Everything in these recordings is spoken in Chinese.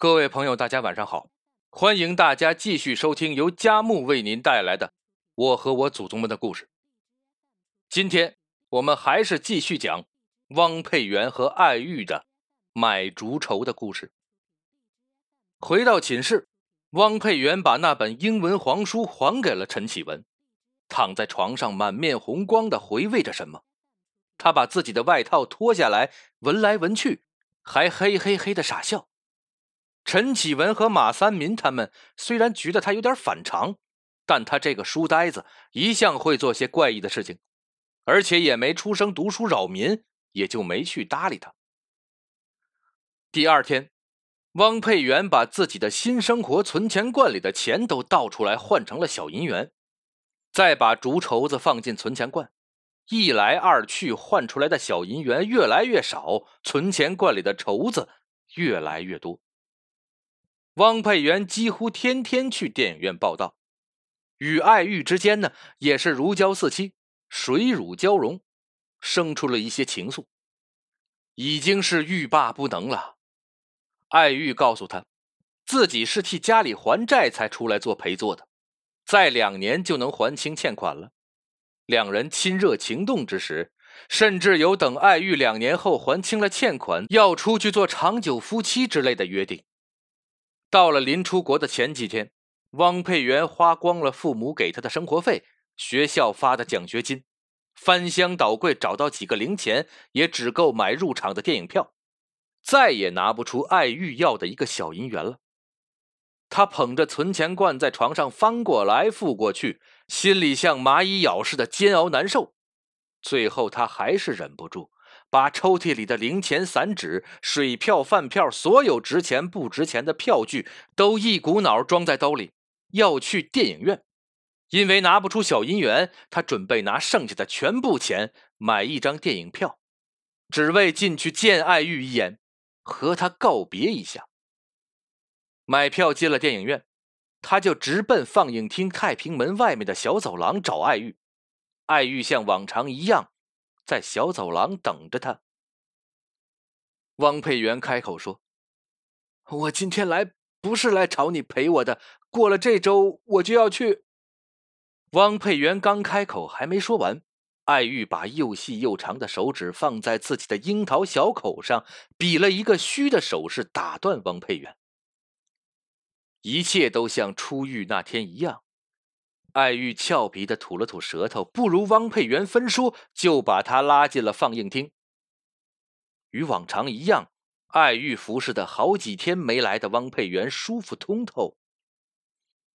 各位朋友，大家晚上好！欢迎大家继续收听由佳木为您带来的《我和我祖宗们的故事》。今天我们还是继续讲汪佩元和爱玉的买竹筹的故事。回到寝室，汪佩元把那本英文黄书还给了陈启文，躺在床上满面红光的回味着什么。他把自己的外套脱下来，闻来闻去，还嘿嘿嘿的傻笑。陈启文和马三民他们虽然觉得他有点反常，但他这个书呆子一向会做些怪异的事情，而且也没出生读书扰民，也就没去搭理他。第二天，汪佩元把自己的新生活存钱罐里的钱都倒出来换成了小银元，再把竹筹子放进存钱罐。一来二去，换出来的小银元越来越少，存钱罐里的筹子越来越多。汪佩元几乎天天去电影院报道，与爱玉之间呢也是如胶似漆，水乳交融，生出了一些情愫，已经是欲罢不能了。爱玉告诉他，自己是替家里还债才出来做陪坐的，再两年就能还清欠款了。两人亲热情动之时，甚至有等爱玉两年后还清了欠款，要出去做长久夫妻之类的约定。到了临出国的前几天，汪佩元花光了父母给他的生活费、学校发的奖学金，翻箱倒柜找到几个零钱，也只够买入场的电影票，再也拿不出爱玉要的一个小银元了。他捧着存钱罐在床上翻过来覆过去，心里像蚂蚁咬似的煎熬难受。最后，他还是忍不住，把抽屉里的零钱、散纸、水票、饭票，所有值钱不值钱的票据都一股脑装在兜里，要去电影院。因为拿不出小银元，他准备拿剩下的全部钱买一张电影票，只为进去见爱玉一眼，和他告别一下。买票进了电影院，他就直奔放映厅太平门外面的小走廊找爱玉。爱玉像往常一样，在小走廊等着他。汪佩元开口说：“我今天来不是来找你陪我的，过了这周我就要去。”汪佩元刚开口还没说完，爱玉把又细又长的手指放在自己的樱桃小口上，比了一个虚的手势，打断汪佩元。一切都像出狱那天一样，爱玉俏皮的吐了吐舌头，不如汪佩元分说，就把他拉进了放映厅。与往常一样，爱玉服侍的好几天没来的汪佩元舒服通透。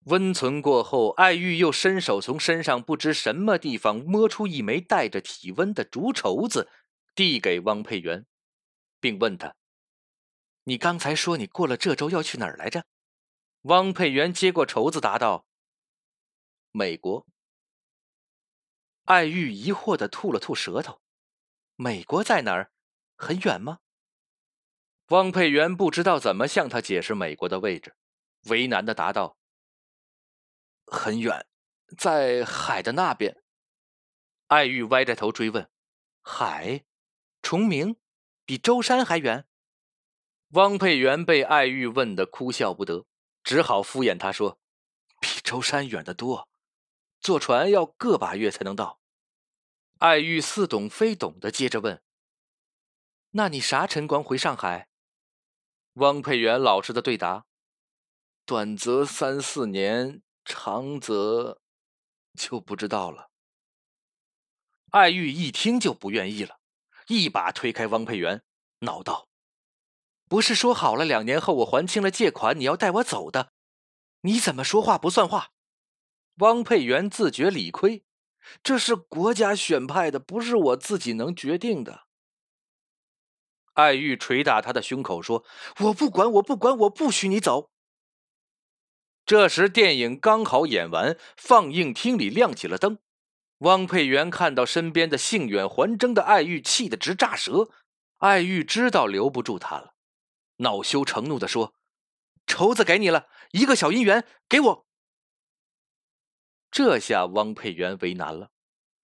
温存过后，爱玉又伸手从身上不知什么地方摸出一枚带着体温的竹筹子，递给汪佩元，并问他：“你刚才说你过了这周要去哪儿来着？”汪佩元接过绸子，答道：“美国。”艾玉疑惑的吐了吐舌头：“美国在哪儿？很远吗？”汪佩元不知道怎么向他解释美国的位置，为难的答道：“很远，在海的那边。”艾玉歪着头追问：“海？崇明？比舟山还远？”汪佩元被艾玉问得哭笑不得。只好敷衍他说：“比舟山远得多，坐船要个把月才能到。”爱玉似懂非懂的接着问：“那你啥辰光回上海？”汪佩元老实的对答：“短则三四年，长则就不知道了。”爱玉一听就不愿意了，一把推开汪佩元，恼道。不是说好了两年后我还清了借款，你要带我走的？你怎么说话不算话？汪佩元自觉理亏，这是国家选派的，不是我自己能决定的。爱玉捶打他的胸口说：“我不管，我不管，我不许你走。”这时电影刚好演完，放映厅里亮起了灯。汪佩元看到身边的性远还争的爱玉，气得直炸舌。爱玉知道留不住他了。恼羞成怒的说：“绸子给你了一个小银元，给我。”这下汪佩元为难了，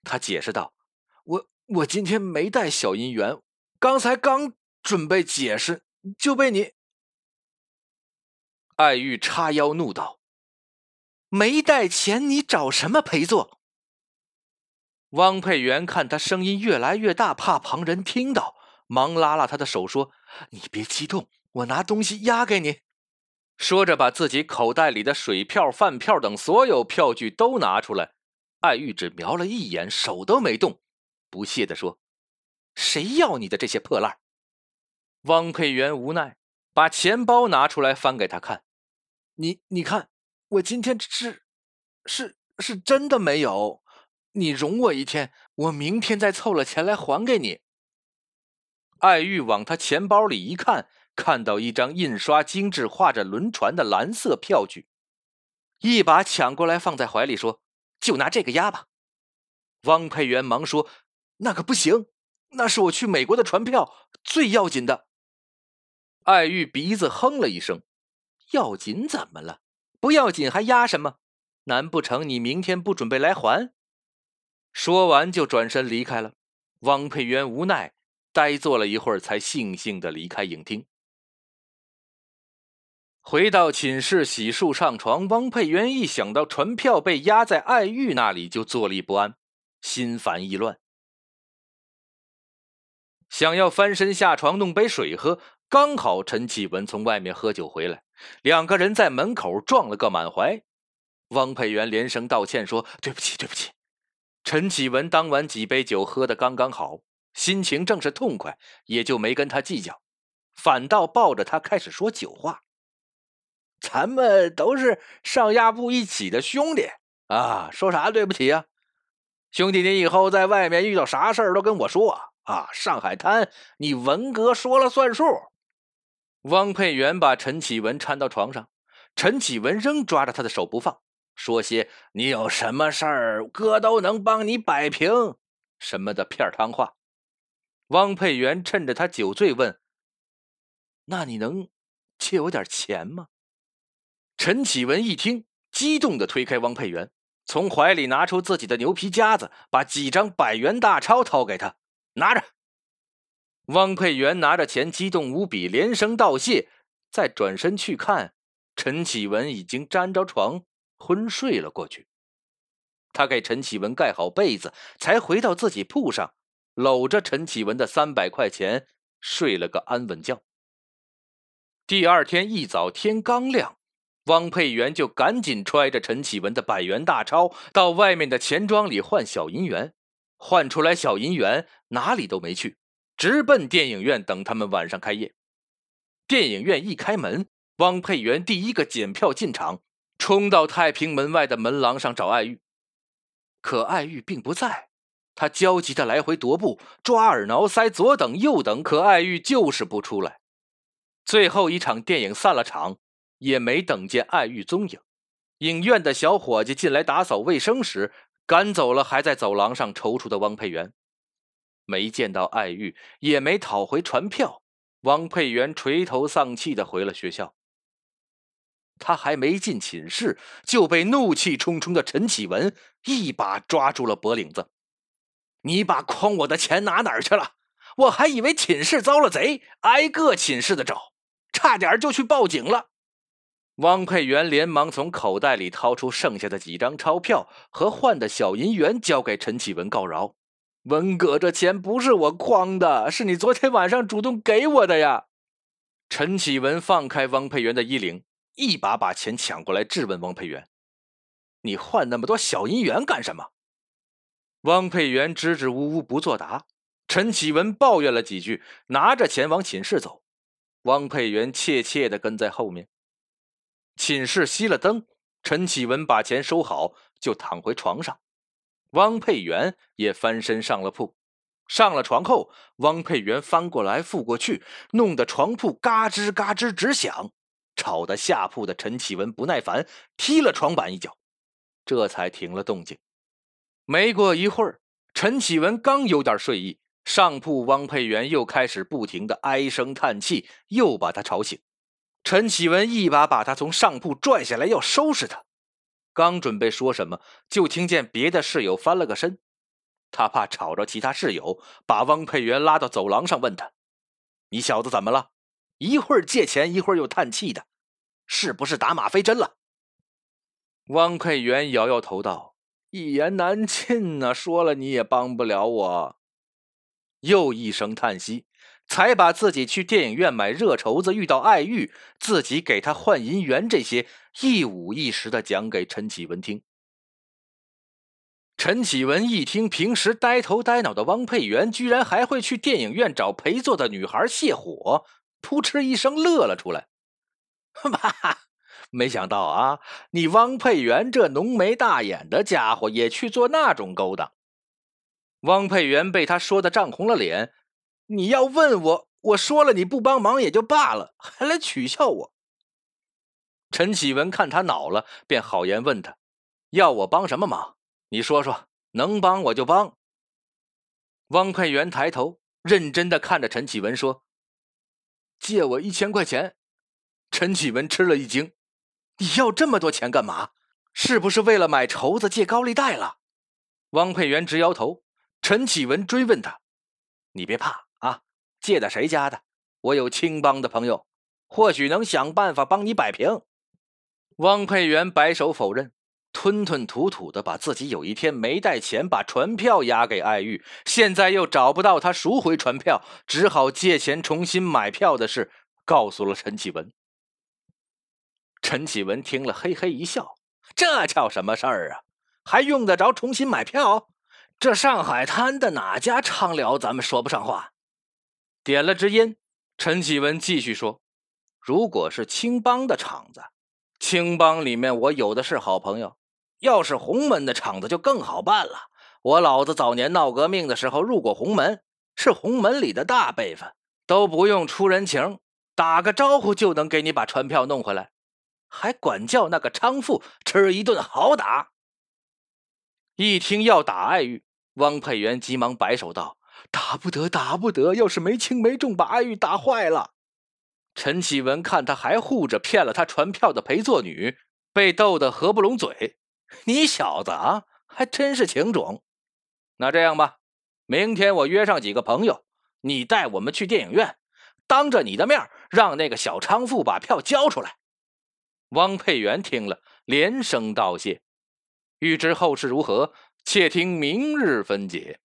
他解释道：“我我今天没带小银元，刚才刚准备解释，就被你。”艾玉叉腰怒道：“没带钱，你找什么陪坐？”汪佩元看他声音越来越大，怕旁人听到，忙拉拉他的手说：“你别激动，我拿东西押给你。”说着，把自己口袋里的水票、饭票等所有票据都拿出来。艾玉只瞄了一眼，手都没动，不屑地说：“谁要你的这些破烂？”汪佩元无奈，把钱包拿出来翻给他看：“你你看，我今天是是是真的没有。你容我一天，我明天再凑了钱来还给你。”艾玉往他钱包里一看。看到一张印刷精致、画着轮船的蓝色票据，一把抢过来放在怀里，说：“就拿这个押吧。”汪佩元忙说：“那可不行，那是我去美国的船票，最要紧的。”艾玉鼻子哼了一声：“要紧怎么了？不要紧还押什么？难不成你明天不准备来还？”说完就转身离开了。汪佩元无奈，呆坐了一会儿，才悻悻的离开影厅。回到寝室洗漱上床，汪佩元一想到船票被压在艾玉那里，就坐立不安，心烦意乱，想要翻身下床弄杯水喝。刚好陈启文从外面喝酒回来，两个人在门口撞了个满怀。汪佩元连声道歉说：“对不起，对不起。”陈启文当晚几杯酒喝得刚刚好，心情正是痛快，也就没跟他计较，反倒抱着他开始说酒话。咱们都是上下铺一起的兄弟啊，说啥对不起呀？兄弟，你以后在外面遇到啥事儿都跟我说啊！上海滩，你文哥说了算数。汪佩元把陈启文搀到床上，陈启文仍抓着他的手不放，说些“你有什么事儿，哥都能帮你摆平”什么的片汤话。汪佩元趁着他酒醉问：“那你能借我点钱吗？”陈启文一听，激动地推开汪佩元，从怀里拿出自己的牛皮夹子，把几张百元大钞掏给他，拿着。汪佩元拿着钱，激动无比，连声道谢，再转身去看，陈启文已经沾着床昏睡了过去。他给陈启文盖好被子，才回到自己铺上，搂着陈启文的三百块钱，睡了个安稳觉。第二天一早，天刚亮。汪佩元就赶紧揣着陈启文的百元大钞到外面的钱庄里换小银元，换出来小银元哪里都没去，直奔电影院等他们晚上开业。电影院一开门，汪佩元第一个检票进场，冲到太平门外的门廊上找艾玉，可艾玉并不在，他焦急的来回踱步，抓耳挠腮，左等右等，可艾玉就是不出来。最后一场电影散了场。也没等见艾玉踪影，影院的小伙计进来打扫卫生时，赶走了还在走廊上踌躇的汪佩元。没见到艾玉，也没讨回船票，汪佩元垂头丧气的回了学校。他还没进寝室，就被怒气冲冲的陈启文一把抓住了脖领子：“你把诓我的钱拿哪儿去了？我还以为寝室遭了贼，挨个寝室的找，差点就去报警了。”汪佩元连忙从口袋里掏出剩下的几张钞票和换的小银元，交给陈启文告饶：“文哥，这钱不是我诓的，是你昨天晚上主动给我的呀。”陈启文放开汪佩元的衣领，一把把钱抢过来，质问汪佩元：“你换那么多小银元干什么？”汪佩元支支吾吾不作答。陈启文抱怨了几句，拿着钱往寝室走。汪佩元怯怯地跟在后面。寝室熄了灯，陈启文把钱收好，就躺回床上。汪佩元也翻身上了铺。上了床后，汪佩元翻过来覆过去，弄得床铺嘎吱嘎吱直响，吵得下铺的陈启文不耐烦，踢了床板一脚，这才停了动静。没过一会儿，陈启文刚有点睡意，上铺汪佩元又开始不停的唉声叹气，又把他吵醒。陈启文一把把他从上铺拽下来，要收拾他。刚准备说什么，就听见别的室友翻了个身。他怕吵着其他室友，把汪佩元拉到走廊上，问他：“你小子怎么了？一会儿借钱，一会儿又叹气的。是不是打吗啡针了？汪佩元摇摇头道：“一言难尽呐，说了你也帮不了我。”又一声叹息，才把自己去电影院买热绸子遇到爱玉，自己给他换银元这些一五一十的讲给陈启文听。陈启文一听，平时呆头呆脑的汪佩元，居然还会去电影院找陪坐的女孩泄火，扑哧一声乐了出来。哈哈，没想到啊，你汪佩元这浓眉大眼的家伙也去做那种勾当。汪佩元被他说的涨红了脸。你要问我，我说了你不帮忙也就罢了，还来取笑我。陈启文看他恼了，便好言问他：要我帮什么忙？你说说，能帮我就帮。汪佩元抬头，认真的看着陈启文说：“借我一千块钱。”陈启文吃了一惊：“你要这么多钱干嘛？是不是为了买绸子借高利贷了？”汪佩元直摇头。陈启文追问他：“你别怕，借的谁家的？我有青帮的朋友，或许能想办法帮你摆平。”汪佩元摆手否认。吞吞吐吐的把自己有一天没带钱把船票押给爱玉，现在又找不到他赎回船票，只好借钱重新买票的事告诉了陈启文。陈启文听了，嘿嘿一笑：“这叫什么事儿啊？还用得着重新买票？这上海滩的哪家昌辽咱们说不上话？”点了支烟，陈启文继续说：“如果是青帮的场子，青帮里面我有的是好朋友。”要是洪门的场子就更好办了。我老子早年闹革命的时候入过洪门，是洪门里的大辈分，都不用出人情，打个招呼就能给你把船票弄回来，还管教那个娼妇吃一顿好打。一听要打爱玉，汪佩元急忙摆手道：“打不得，打不得！要是没轻没重，把阿玉打坏了。”陈启文看他还护着骗了他船票的陪坐女，被逗得合不拢嘴。你小子啊，还真是情种。那这样吧，明天我约上几个朋友，你带我们去电影院，当着你的面让那个小娼妇把票交出来。汪佩元听了，连声道谢。欲知后事如何，且听明日分解。